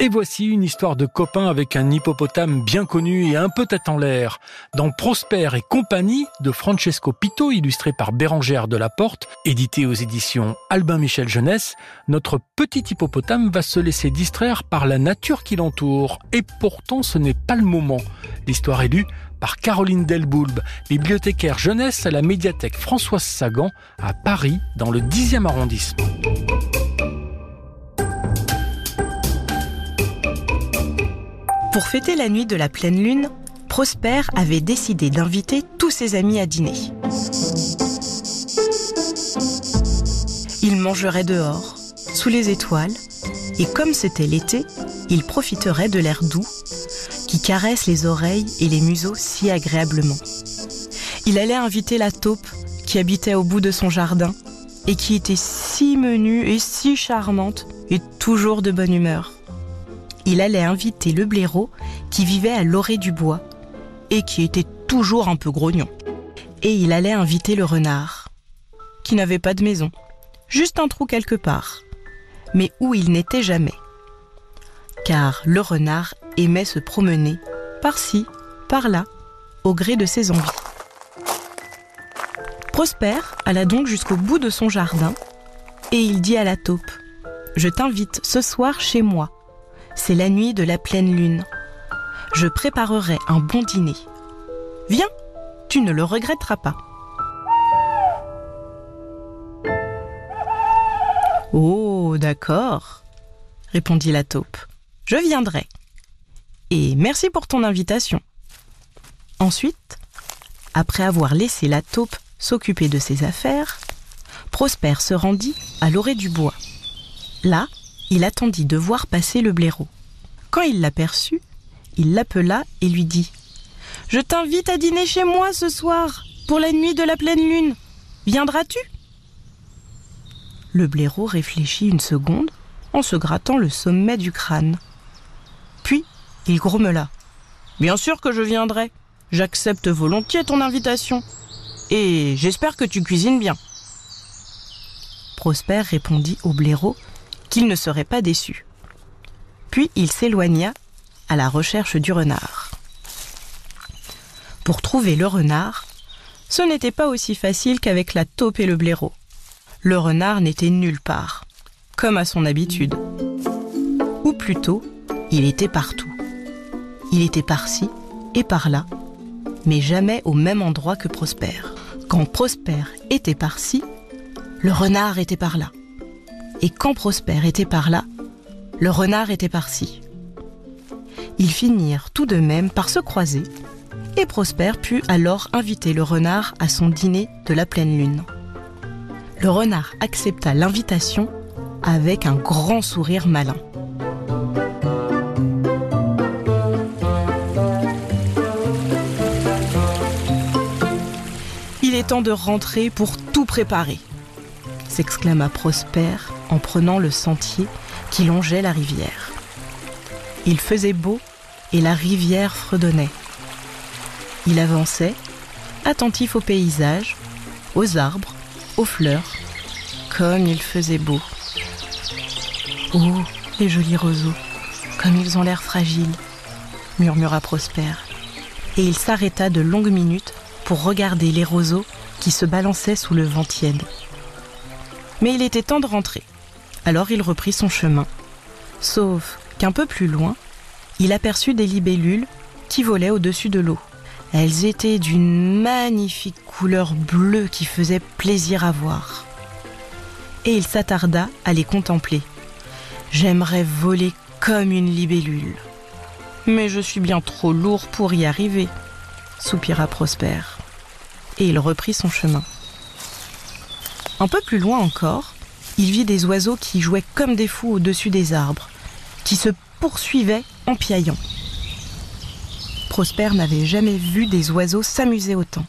Et voici une histoire de copain avec un hippopotame bien connu et un peu tête en l'air. Dans Prosper et compagnie de Francesco Pito, illustré par Bérangère de la Porte, édité aux éditions Albin Michel Jeunesse, notre petit hippopotame va se laisser distraire par la nature qui l'entoure. Et pourtant, ce n'est pas le moment. L'histoire est lue par Caroline Delboulbe, bibliothécaire jeunesse à la médiathèque Françoise Sagan à Paris, dans le 10e arrondissement. Pour fêter la nuit de la pleine lune, Prosper avait décidé d'inviter tous ses amis à dîner. Ils mangeraient dehors, sous les étoiles, et comme c'était l'été, ils profiteraient de l'air doux qui caresse les oreilles et les museaux si agréablement. Il allait inviter la taupe qui habitait au bout de son jardin et qui était si menue et si charmante et toujours de bonne humeur il allait inviter le blaireau qui vivait à l'orée du bois et qui était toujours un peu grognon. Et il allait inviter le renard, qui n'avait pas de maison, juste un trou quelque part, mais où il n'était jamais. Car le renard aimait se promener par-ci, par-là, au gré de ses envies. Prosper alla donc jusqu'au bout de son jardin et il dit à la taupe Je t'invite ce soir chez moi c'est la nuit de la pleine lune. Je préparerai un bon dîner. Viens, tu ne le regretteras pas. Oh, d'accord, répondit la taupe. Je viendrai. Et merci pour ton invitation. Ensuite, après avoir laissé la taupe s'occuper de ses affaires, Prosper se rendit à l'orée du bois. Là, il attendit de voir passer le blaireau. Quand il l'aperçut, il l'appela et lui dit Je t'invite à dîner chez moi ce soir, pour la nuit de la pleine lune. Viendras-tu? Le blaireau réfléchit une seconde en se grattant le sommet du crâne. Puis il grommela Bien sûr que je viendrai. J'accepte volontiers ton invitation. Et j'espère que tu cuisines bien. Prosper répondit au blaireau qu'il ne serait pas déçu. Puis il s'éloigna à la recherche du renard. Pour trouver le renard, ce n'était pas aussi facile qu'avec la taupe et le blaireau. Le renard n'était nulle part, comme à son habitude. Ou plutôt, il était partout. Il était par-ci et par-là, mais jamais au même endroit que Prosper. Quand Prosper était par-ci, le renard était par là et quand Prosper était par là, le renard était par-ci. Ils finirent tout de même par se croiser, et Prosper put alors inviter le renard à son dîner de la pleine lune. Le renard accepta l'invitation avec un grand sourire malin. Il est temps de rentrer pour tout préparer, s'exclama Prosper en prenant le sentier qui longeait la rivière. Il faisait beau et la rivière fredonnait. Il avançait, attentif au paysage, aux arbres, aux fleurs, comme il faisait beau. Oh, les jolis roseaux, comme ils ont l'air fragiles, murmura Prosper. Et il s'arrêta de longues minutes pour regarder les roseaux qui se balançaient sous le vent tiède. Mais il était temps de rentrer. Alors il reprit son chemin. Sauf qu'un peu plus loin, il aperçut des libellules qui volaient au-dessus de l'eau. Elles étaient d'une magnifique couleur bleue qui faisait plaisir à voir. Et il s'attarda à les contempler. J'aimerais voler comme une libellule. Mais je suis bien trop lourd pour y arriver, soupira Prosper. Et il reprit son chemin. Un peu plus loin encore, il vit des oiseaux qui jouaient comme des fous au-dessus des arbres, qui se poursuivaient en piaillant. Prosper n'avait jamais vu des oiseaux s'amuser autant.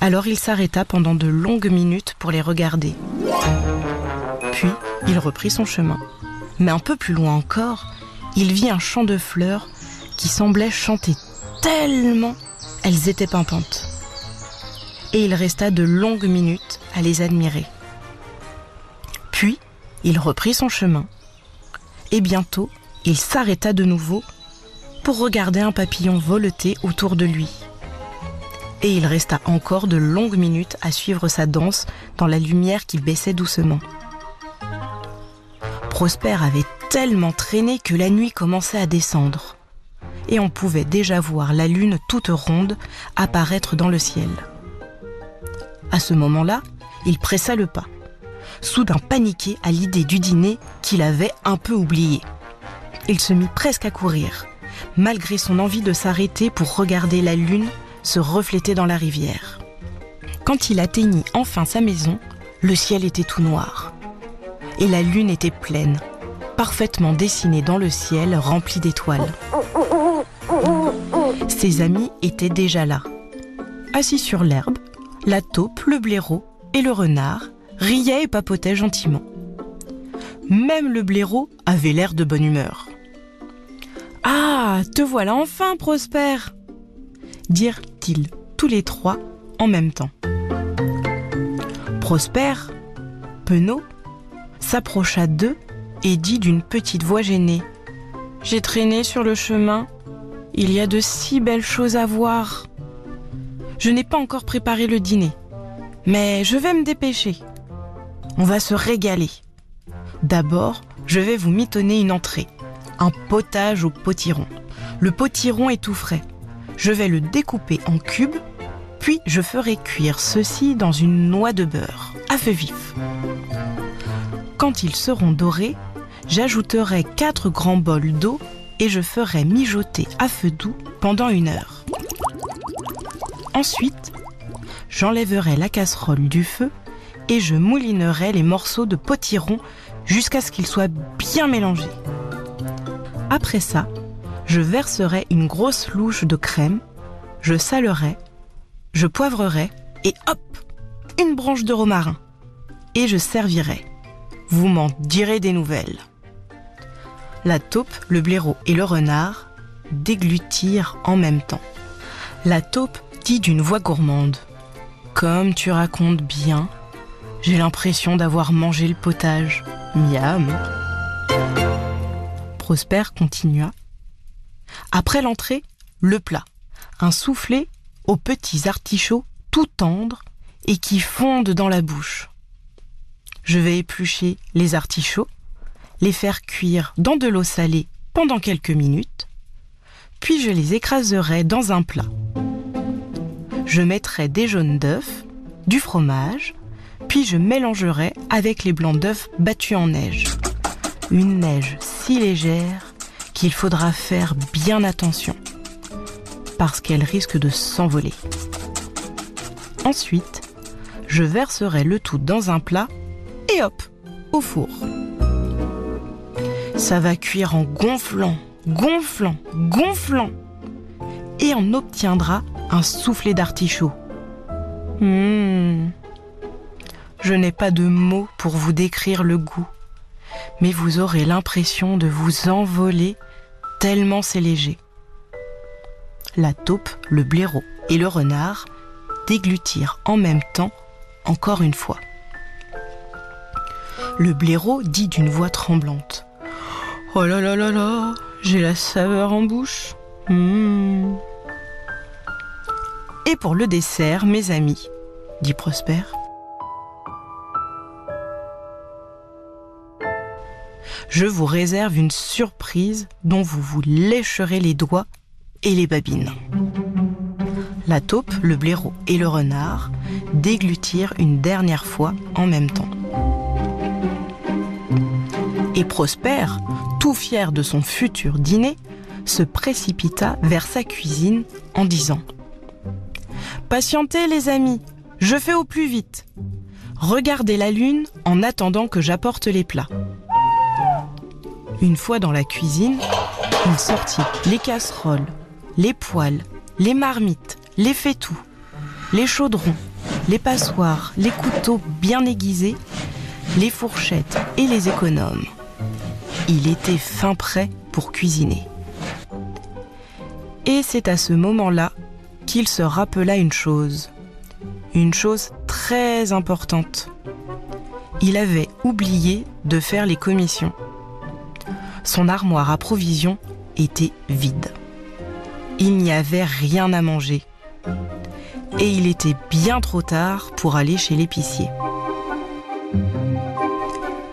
Alors il s'arrêta pendant de longues minutes pour les regarder. Puis il reprit son chemin. Mais un peu plus loin encore, il vit un champ de fleurs qui semblait chanter tellement elles étaient pimpantes. Et il resta de longues minutes à les admirer. Il reprit son chemin. Et bientôt, il s'arrêta de nouveau pour regarder un papillon voleter autour de lui. Et il resta encore de longues minutes à suivre sa danse dans la lumière qui baissait doucement. Prosper avait tellement traîné que la nuit commençait à descendre. Et on pouvait déjà voir la lune toute ronde apparaître dans le ciel. À ce moment-là, il pressa le pas, soudain paniqué à l'idée du dîner qu'il avait un peu oublié. Il se mit presque à courir, malgré son envie de s'arrêter pour regarder la lune se refléter dans la rivière. Quand il atteignit enfin sa maison, le ciel était tout noir. Et la lune était pleine, parfaitement dessinée dans le ciel rempli d'étoiles. Ses amis étaient déjà là. Assis sur l'herbe, la taupe, le blaireau et le renard riaient et papotaient gentiment. Même le blaireau avait l'air de bonne humeur. Ah, te voilà enfin, Prosper dirent-ils tous les trois en même temps. Prosper, penaud, s'approcha d'eux et dit d'une petite voix gênée J'ai traîné sur le chemin. Il y a de si belles choses à voir. Je n'ai pas encore préparé le dîner, mais je vais me dépêcher. On va se régaler. D'abord, je vais vous mitonner une entrée, un potage au potiron. Le potiron est tout frais. Je vais le découper en cubes, puis je ferai cuire ceci dans une noix de beurre, à feu vif. Quand ils seront dorés, j'ajouterai 4 grands bols d'eau et je ferai mijoter à feu doux pendant une heure. Ensuite, j'enlèverai la casserole du feu et je moulinerai les morceaux de potiron jusqu'à ce qu'ils soient bien mélangés. Après ça, je verserai une grosse louche de crème, je salerai, je poivrerai et hop, une branche de romarin. Et je servirai. Vous m'en direz des nouvelles. La taupe, le blaireau et le renard déglutirent en même temps. La taupe dit d'une voix gourmande Comme tu racontes bien, j'ai l'impression d'avoir mangé le potage. Miam. Prosper continua. Après l'entrée, le plat. Un soufflé aux petits artichauts tout tendres et qui fondent dans la bouche. Je vais éplucher les artichauts, les faire cuire dans de l'eau salée pendant quelques minutes, puis je les écraserai dans un plat. Je mettrai des jaunes d'œufs, du fromage, puis je mélangerai avec les blancs d'œufs battus en neige. Une neige si légère qu'il faudra faire bien attention, parce qu'elle risque de s'envoler. Ensuite, je verserai le tout dans un plat et hop, au four. Ça va cuire en gonflant, gonflant, gonflant. Et on obtiendra un soufflet d'artichaut. Mmh. Je n'ai pas de mots pour vous décrire le goût, mais vous aurez l'impression de vous envoler tellement c'est léger. La taupe, le blaireau et le renard déglutirent en même temps encore une fois. Le blaireau dit d'une voix tremblante Oh là là là là, j'ai la saveur en bouche. Mmh. Et pour le dessert, mes amis, dit Prosper, je vous réserve une surprise dont vous vous lécherez les doigts et les babines. La taupe, le blaireau et le renard déglutirent une dernière fois en même temps. Et Prosper, tout fier de son futur dîner, se précipita vers sa cuisine en disant ⁇ Patientez les amis, je fais au plus vite. Regardez la lune en attendant que j'apporte les plats. Une fois dans la cuisine, il sortit les casseroles, les poêles, les marmites, les fétous, les chaudrons, les passoires, les couteaux bien aiguisés, les fourchettes et les économes. Il était fin prêt pour cuisiner. Et c'est à ce moment-là qu'il se rappela une chose, une chose très importante. Il avait oublié de faire les commissions. Son armoire à provisions était vide. Il n'y avait rien à manger. Et il était bien trop tard pour aller chez l'épicier.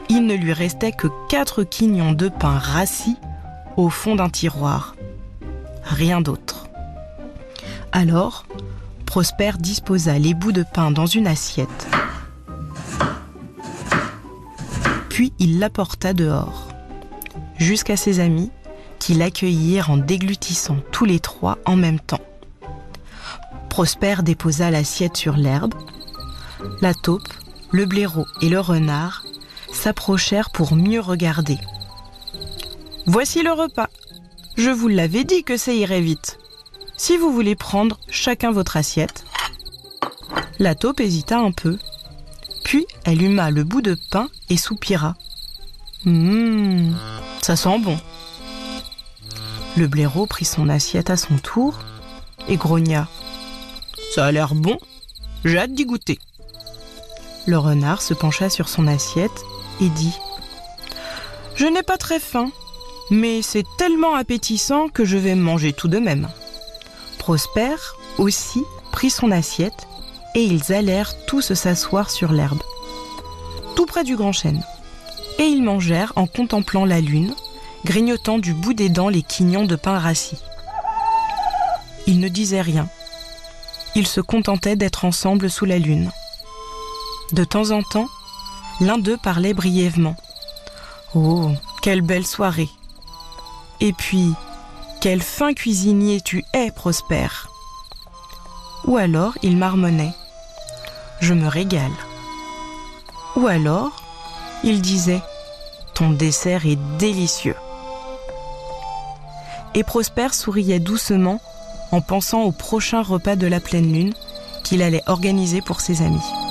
Il ne lui restait que quatre quignons de pain rassis au fond d'un tiroir. Rien d'autre. Alors, Prosper disposa les bouts de pain dans une assiette. Puis il l'apporta dehors, jusqu'à ses amis qui l'accueillirent en déglutissant tous les trois en même temps. Prosper déposa l'assiette sur l'herbe. La taupe, le blaireau et le renard s'approchèrent pour mieux regarder. Voici le repas. Je vous l'avais dit que ça irait vite. Si vous voulez prendre chacun votre assiette. La taupe hésita un peu. Puis elle huma le bout de pain et soupira. Hum, ça sent bon. Le blaireau prit son assiette à son tour et grogna. Ça a l'air bon, j'ai hâte d'y goûter. Le renard se pencha sur son assiette et dit Je n'ai pas très faim, mais c'est tellement appétissant que je vais manger tout de même. Prosper aussi prit son assiette et ils allèrent tous s'asseoir sur l'herbe, tout près du grand chêne. Et ils mangèrent en contemplant la lune, grignotant du bout des dents les quignons de pain rassis. Ils ne disaient rien. Ils se contentaient d'être ensemble sous la lune. De temps en temps, l'un d'eux parlait brièvement. Oh, quelle belle soirée. Et puis, quel fin cuisinier tu es, Prosper. Ou alors il marmonnait. Je me régale. Ou alors il disait Ton dessert est délicieux. Et Prosper souriait doucement en pensant au prochain repas de la pleine lune qu'il allait organiser pour ses amis.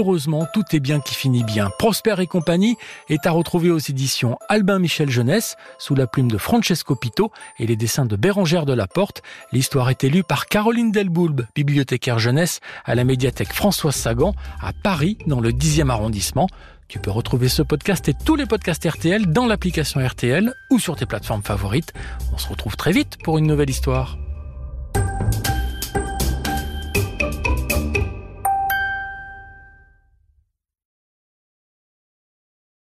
Heureusement, tout est bien qui finit bien. Prosper et compagnie est à retrouver aux éditions Albin Michel Jeunesse, sous la plume de Francesco Pito et les dessins de Bérangère de la Porte. L'histoire est élue par Caroline Delboulbe, bibliothécaire jeunesse à la médiathèque Françoise Sagan, à Paris, dans le 10e arrondissement. Tu peux retrouver ce podcast et tous les podcasts RTL dans l'application RTL ou sur tes plateformes favorites. On se retrouve très vite pour une nouvelle histoire.